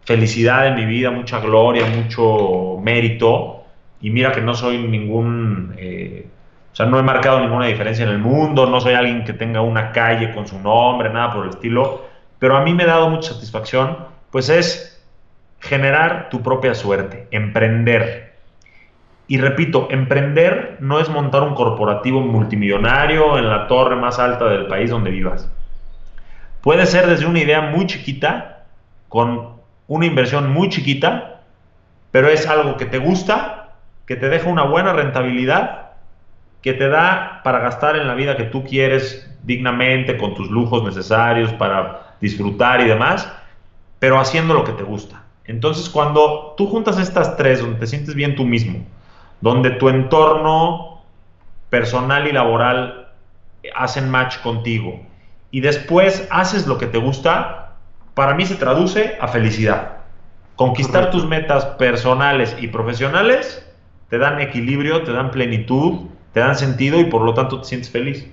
felicidad en mi vida, mucha gloria, mucho mérito, y mira que no soy ningún, eh, o sea, no he marcado ninguna diferencia en el mundo, no soy alguien que tenga una calle con su nombre, nada por el estilo, pero a mí me ha dado mucha satisfacción, pues es generar tu propia suerte, emprender. Y repito, emprender no es montar un corporativo multimillonario en la torre más alta del país donde vivas. Puede ser desde una idea muy chiquita, con una inversión muy chiquita, pero es algo que te gusta, que te deja una buena rentabilidad, que te da para gastar en la vida que tú quieres dignamente, con tus lujos necesarios para disfrutar y demás, pero haciendo lo que te gusta. Entonces, cuando tú juntas estas tres, donde te sientes bien tú mismo, donde tu entorno personal y laboral hacen match contigo, y después haces lo que te gusta, para mí se traduce a felicidad. Conquistar tus metas personales y profesionales te dan equilibrio, te dan plenitud, te dan sentido y por lo tanto te sientes feliz.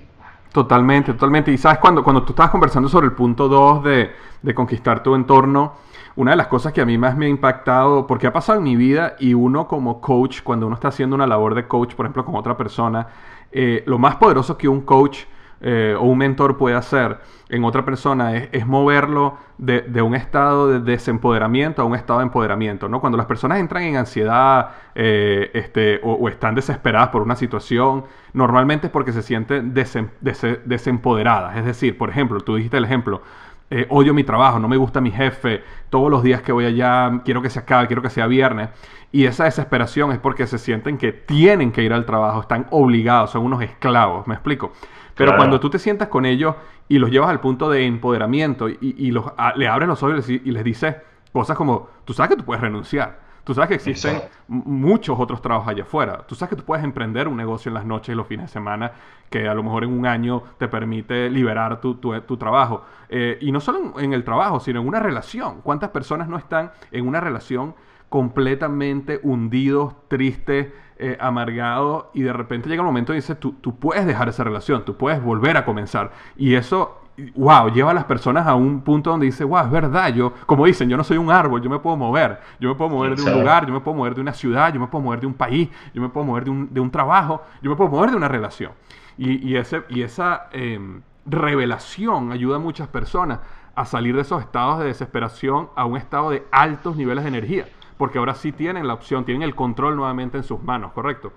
Totalmente, totalmente. Y sabes, cuando, cuando tú estabas conversando sobre el punto 2 de, de conquistar tu entorno, una de las cosas que a mí más me ha impactado, porque ha pasado en mi vida y uno como coach, cuando uno está haciendo una labor de coach, por ejemplo, con otra persona, eh, lo más poderoso que un coach eh, o un mentor puede hacer en otra persona es, moverlo de, un estado de desempoderamiento a un estado de empoderamiento. ¿no? Cuando las personas entran en ansiedad eh, este, o, están desesperadas por una situación, normalmente es porque se sienten desempoderadas. Es decir, por ejemplo, tú dijiste el ejemplo, eh, odio mi trabajo, no me gusta mi jefe, todos los días que voy allá quiero que se acabe, quiero que sea viernes. Y esa desesperación es porque se sienten que tienen que ir al trabajo, están obligados, son unos esclavos, ¿me explico? Pero cuando tú te sientas con ellos y los llevas al punto de empoderamiento y, los, le abres los ojos y les dices cosas como, tú sabes que tú puedes renunciar. Tú sabes que existen muchos otros trabajos allá afuera. Tú sabes que tú puedes emprender un negocio en las noches y los fines de semana que a lo mejor en un año te permite liberar tu, trabajo. Eh, y no solo en, el trabajo, sino en una relación. ¿Cuántas personas no están en una relación completamente hundidos, tristes, eh, amargados y de repente llega el momento y dices, tú, tú puedes dejar esa relación, tú puedes volver a comenzar. Y eso wow, lleva a las personas a un punto donde dice, wow, es verdad, yo, como dicen, yo no soy un árbol, yo me puedo mover, yo me puedo mover de un lugar, yo me puedo mover de una ciudad, yo me puedo mover de un país, yo me puedo mover de un, de un trabajo, yo me puedo mover de una relación. Y, y ese, y esa em, revelación ayuda a muchas personas a salir de esos estados de desesperación a un estado de altos niveles de energía, porque ahora sí tienen la opción, tienen el control nuevamente en sus manos, ¿correcto?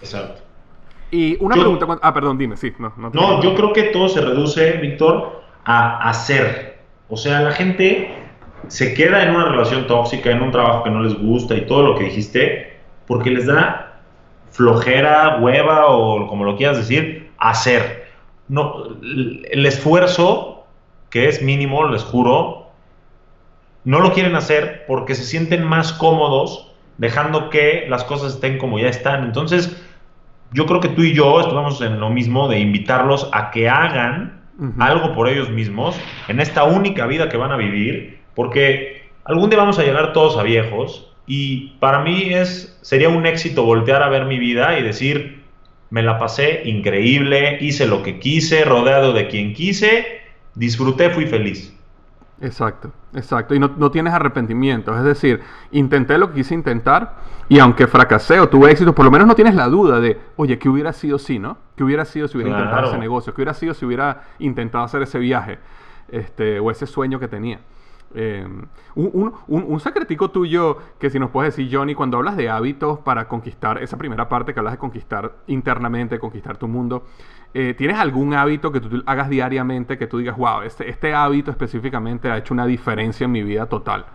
Exacto. Y una pregunta, ah, perdón, dime, sí. No, no, yo creo que todo se reduce, Víctor, a hacer. O sea, la gente se queda en una relación tóxica, en un trabajo que no les gusta y todo lo que dijiste, porque les da flojera, hueva o como lo quieras decir, hacer. No, el esfuerzo, que es mínimo, les juro, no lo quieren hacer porque se sienten más cómodos dejando que las cosas estén como ya están. Entonces, yo creo que tú y yo estamos en lo mismo de invitarlos a que hagan algo por ellos mismos en esta única vida que van a vivir, porque algún día vamos a llegar todos a viejos y para mí es sería un éxito voltear a ver mi vida y decir, me la pasé increíble, hice lo que quise, rodeado de quien quise, disfruté, fui feliz. Exacto, exacto. Y no, tienes arrepentimiento. Es decir, intenté lo que quise intentar y aunque fracasé o tuve éxito, por lo menos no tienes la duda de, oye, ¿qué hubiera sido si, no? ¿Qué hubiera sido si hubiera intentado ese negocio? ¿Qué hubiera sido si hubiera intentado hacer ese viaje este, o ese sueño que tenía? Em, un, un, un, tuyo que si nos puedes decir, Johnny, cuando hablas de hábitos para conquistar, esa primera parte que hablas de conquistar internamente, conquistar tu mundo, eh, ¿tienes algún hábito que tú hagas diariamente que tú digas, wow, este, este hábito específicamente ha hecho una diferencia en mi vida total?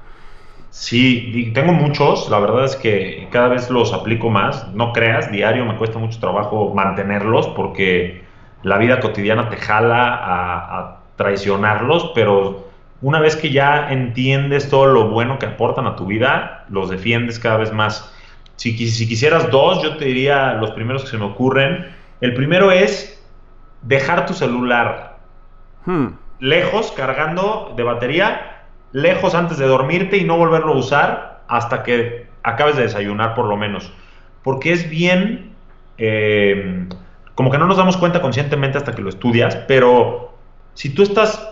Sí, tengo muchos, la verdad es que cada vez los aplico más, no creas, diario me cuesta mucho trabajo mantenerlos porque la vida cotidiana te jala a traicionarlos, pero una vez que ya entiendes todo lo bueno que aportan a tu vida, los defiendes cada vez más. Si, quisieras dos, yo te diría los primeros que se me ocurren. El primero es dejar tu celular hmm. lejos, cargando de batería, lejos antes de dormirte y no volverlo a usar hasta que acabes de desayunar por lo menos. Porque es bien, eh, como que no nos damos cuenta conscientemente hasta que lo estudias, pero si tú estás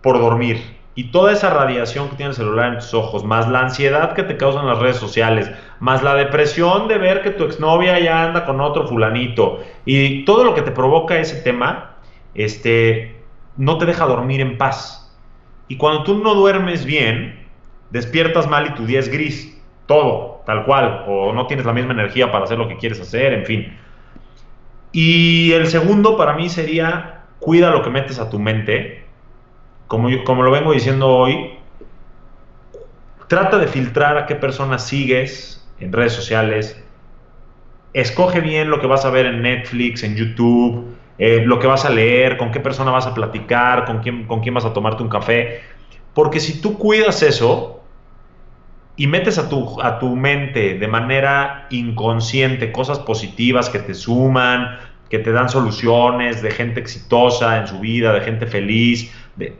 por dormir y toda esa radiación que tiene el celular en tus ojos, más la ansiedad que te causan las redes sociales, más la depresión de ver que tu exnovia ya anda con otro fulanito, y todo lo que te provoca ese tema, este, no te deja dormir en paz. Y cuando tú no duermes bien, despiertas mal y tu día es gris, todo, tal cual, o no tienes la misma energía para hacer lo que quieres hacer, en fin. Y el segundo para mí sería, cuida lo que metes a tu mente, como, como lo vengo diciendo hoy, trata de filtrar a qué personas sigues en redes sociales. Escoge bien lo que vas a ver en Netflix, en YouTube, eh, lo que vas a leer, con qué persona vas a platicar, con quién, con quién vas a tomarte un café. Porque si tú cuidas eso y metes a tu, a tu mente de manera inconsciente cosas positivas que te suman, que te dan soluciones, de gente exitosa en su vida, de gente feliz, de,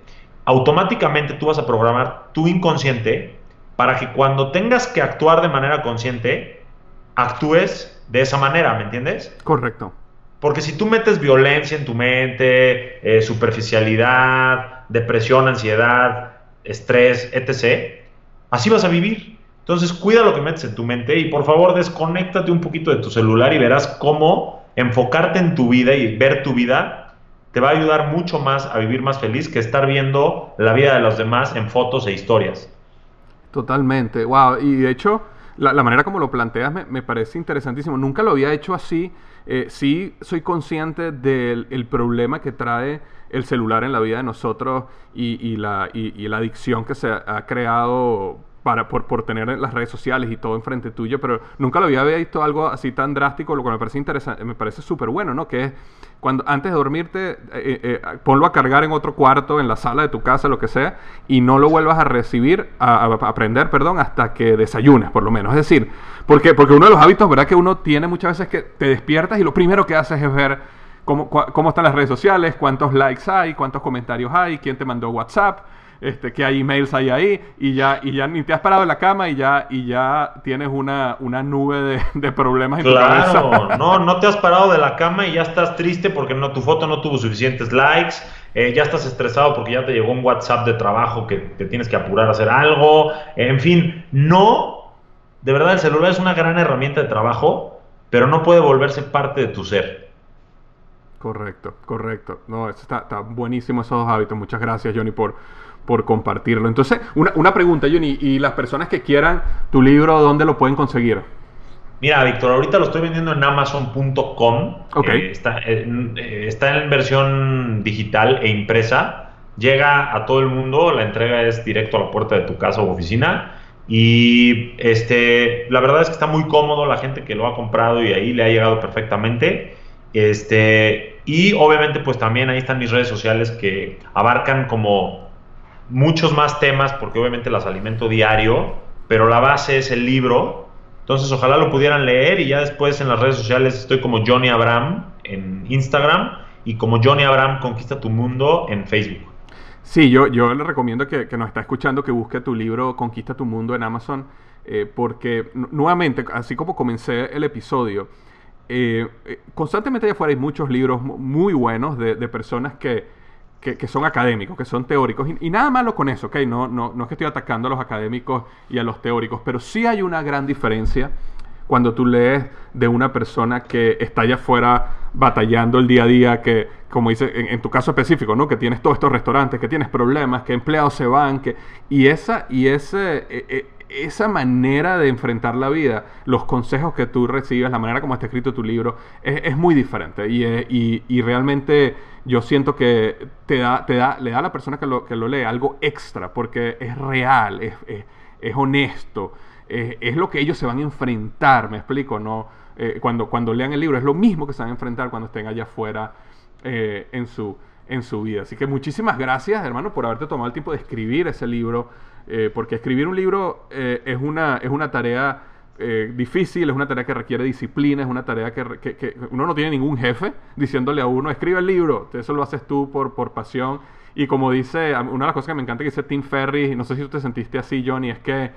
automáticamente tú vas a programar tu inconsciente para que cuando tengas que actuar de manera consciente, actúes de esa manera, ¿me entiendes? Correcto. Porque si tú metes violencia en tu mente, eh, superficialidad, depresión, ansiedad, estrés, etc., así vas a vivir. Entonces cuida lo que metes en tu mente y por favor desconéctate un poquito de tu celular y verás cómo enfocarte en tu vida y ver tu vida te va a ayudar mucho más a vivir más feliz que estar viendo la vida de los demás en fotos e historias. Totalmente, wow. Y de hecho, la, manera como lo planteas me, parece interesantísimo. Nunca lo había hecho así. Eh, sí soy consciente del problema que trae el celular en la vida de nosotros y, la, y la adicción que se ha creado para, por, por, tener las redes sociales y todo enfrente tuyo, pero nunca lo había visto algo así tan drástico, lo que me parece interesante, me parece súper bueno, ¿no? Que es cuando antes de dormirte, eh, eh, eh, ponlo a cargar en otro cuarto, en la sala de tu casa, lo que sea, y no lo vuelvas a recibir, a, aprender, perdón, hasta que desayunes, por lo menos. Es decir, porque, porque uno de los hábitos, ¿verdad? Que uno tiene muchas veces que te despiertas y lo primero que haces es ver cómo, cómo están las redes sociales, cuántos likes hay, cuántos comentarios hay, quién te mandó WhatsApp este, que hay emails ahí ahí, y ya, y ya ni te has parado en la cama y ya, y ya tienes una, una nube de, problemas en claro, no, no te has parado de la cama y ya estás triste porque no, tu foto no tuvo suficientes likes, eh, ya estás estresado porque ya te llegó un WhatsApp de trabajo que te tienes que apurar a hacer algo, en fin, no, de verdad el celular es una gran herramienta de trabajo, pero no puede volverse parte de tu ser. Correcto, correcto. No, está, está buenísimo esos dos hábitos. Muchas gracias, Johnny, por, por compartirlo. Entonces, una, pregunta, Johnny, y las personas que quieran tu libro, ¿dónde lo pueden conseguir? Mira, Víctor, ahorita lo estoy vendiendo en amazon.com. Eh, está, eh, está, en versión digital e impresa. Llega a todo el mundo, la entrega es directo a la puerta de tu casa o oficina. Y este, la verdad es que está muy cómodo la gente que lo ha comprado y ahí le ha llegado perfectamente. Este, y obviamente pues también ahí están mis redes sociales que abarcan como muchos más temas, porque obviamente las alimento diario, pero la base es el libro. Entonces, ojalá lo pudieran leer y ya después en las redes sociales estoy como Johnny Abraham en Instagram y como Johnny Abraham Conquista tu Mundo en Facebook. Sí, yo, yo le recomiendo que, que nos está escuchando que busque tu libro Conquista tu Mundo en Amazon, eh, porque nuevamente, así como comencé el episodio, eh, eh, constantemente allá afuera hay muchos libros muy buenos de, de personas que, que, son académicos, que son teóricos, y, nada malo con eso, ¿ok? No, no, no es que estoy atacando a los académicos y a los teóricos, pero sí hay una gran diferencia cuando tú lees de una persona que está allá afuera batallando el día a día, que, como dice, en, tu caso específico, ¿no? Que tienes todos estos restaurantes, que tienes problemas, que empleados se van, que... Y esa, y ese, e, e, esa manera de enfrentar la vida, los consejos que tú recibes, la manera como está escrito tu libro, es, muy diferente. Y, y, realmente yo siento que te da, te da, le da a la persona que lo, que lo lee algo extra, porque es real, es, es, honesto, es, lo que ellos se van a enfrentar, me explico, ¿no? Eh, cuando, cuando lean el libro, es lo mismo que se van a enfrentar cuando estén allá afuera eh, en, su, en su vida. Así que muchísimas gracias, hermano, por haberte tomado el tiempo de escribir ese libro. Eh, porque escribir un libro eh, es, una, es una tarea eh, difícil, es una tarea que requiere disciplina, es una tarea que, uno no tiene ningún jefe diciéndole a uno, escribe el libro, eso lo haces tú por, por pasión. Y como dice, una de las cosas que me encanta que dice Tim Ferry, no sé si tú te sentiste así, Johnny, es que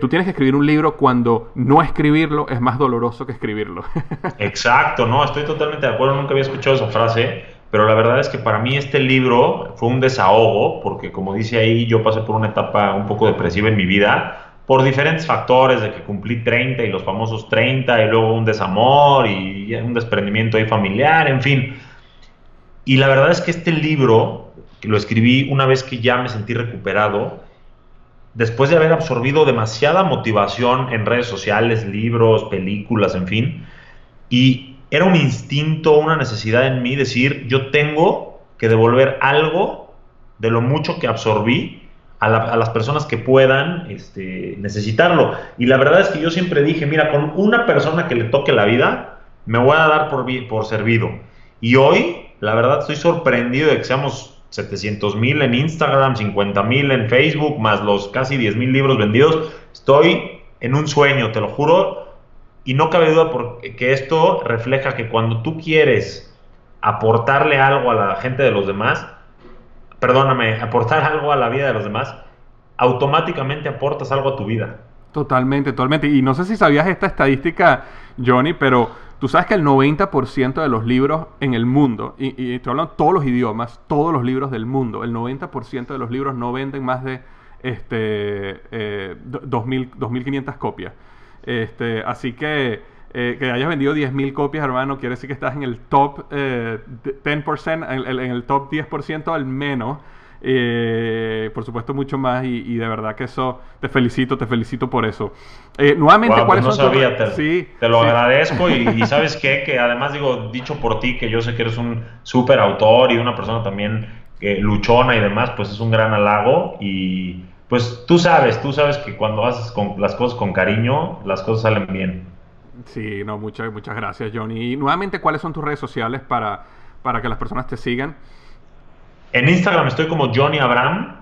tú tienes que escribir un libro cuando no escribirlo es más doloroso que escribirlo. Exacto, no, estoy totalmente de acuerdo, nunca había escuchado esa frase, pero la verdad es que para mí este libro fue un desahogo, porque como dice ahí, yo pasé por una etapa un poco depresiva en mi vida, por diferentes factores, de que cumplí 30 y los famosos 30, y luego un desamor y un desprendimiento ahí familiar, en fin. Y la verdad es que este libro, que lo escribí una vez que ya me sentí recuperado, después de haber absorbido demasiada motivación en redes sociales, libros, películas, en fin, y era un instinto, una necesidad en mí decir, yo tengo que devolver algo de lo mucho que absorbí a, las personas que puedan este, necesitarlo. Y la verdad es que yo siempre dije, mira, con una persona que le toque la vida, me voy a dar por, por servido. Y hoy, la verdad, estoy sorprendido de que seamos 700 mil en Instagram, 50 mil en Facebook, más los casi 10 mil libros vendidos. Estoy en un sueño, te lo juro, y no cabe duda porque esto refleja que cuando tú quieres aportarle algo a la gente de los demás, perdóname, aportar algo a la vida de los demás, automáticamente aportas algo a tu vida. Totalmente, totalmente. Y no sé si sabías esta estadística, Johnny, pero tú sabes que el 90% de los libros en el mundo, y, y estoy hablando de todos los idiomas, todos los libros del mundo, el 90% de los libros no venden más de este, eh, 2.500 copias. Este, así que eh, que hayas vendido 10.000 copias, hermano, quiere decir que estás en el top 10%, eh, en, el top 10% al menos. Eh, por supuesto, mucho más. Y, de verdad que eso, te felicito, te felicito por eso. nuevamente, pues ¿cuáles son te, sí, te lo agradezco. Y, sabes qué, que además digo, dicho por ti, que yo sé que eres un súper autor y una persona también que luchona y demás, pues es un gran halago. Y pues tú sabes, tú sabes que cuando haces con, las cosas con cariño, las cosas salen bien. Sí, no, muchas, muchas gracias, Johnny. Y nuevamente, ¿cuáles son tus redes sociales para, para que las personas te sigan? En Instagram estoy como Johnny Abraham.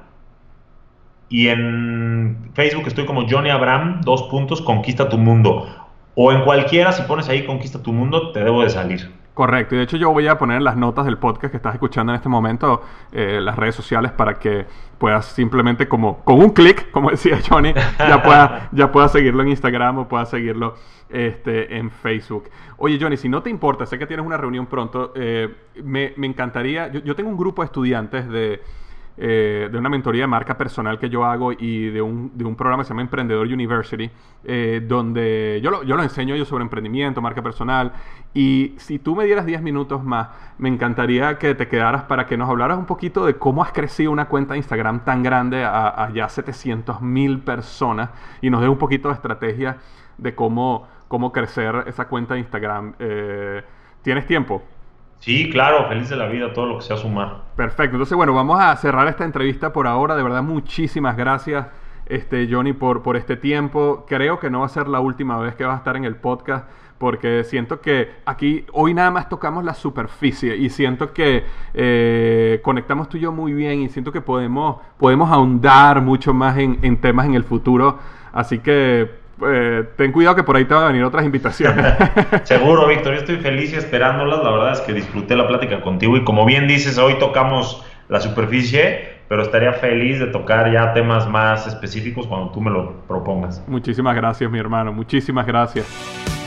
Y en Facebook estoy como Johnny Abraham, dos puntos, conquista tu mundo. O en cualquiera, si pones ahí conquista tu mundo, te debo de salir. Correcto, y de hecho yo voy a poner las notas del podcast que estás escuchando en este momento eh, las redes sociales para que puedas simplemente como con un clic, como decía Johnny, ya puedas ya pueda seguirlo en Instagram o puedas seguirlo este, en Facebook. Oye Johnny, si no te importa, sé que tienes una reunión pronto, eh, me, encantaría, yo tengo un grupo de estudiantes de eh, de una mentoría de marca personal que yo hago y de un, de un programa que se llama Emprendedor University, eh, donde yo lo, yo lo enseño yo sobre emprendimiento, marca personal. Y si tú me dieras 10 minutos más, me encantaría que te quedaras para que nos hablaras un poquito de cómo has crecido una cuenta de Instagram tan grande a, ya 700 mil personas y nos dé un poquito de estrategia de cómo, cómo crecer esa cuenta de Instagram. Eh, ¿Tienes tiempo? Sí, claro, feliz de la vida, todo lo que sea sumar. Perfecto, entonces bueno, vamos a cerrar esta entrevista por ahora. De verdad, muchísimas gracias, este, Johnny, por, por este tiempo. Creo que no va a ser la última vez que vas a estar en el podcast, porque siento que aquí hoy nada más tocamos la superficie y siento que eh, conectamos tú y yo muy bien y siento que podemos, podemos ahondar mucho más en, en temas en el futuro. Así que eh, ten cuidado que por ahí te van a venir otras invitaciones. Seguro, Víctor, yo estoy feliz y esperándolas. La verdad es que disfruté la plática contigo y como bien dices, hoy tocamos la superficie, pero estaría feliz de tocar ya temas más específicos cuando tú me lo propongas. Muchísimas gracias, mi hermano. Muchísimas gracias.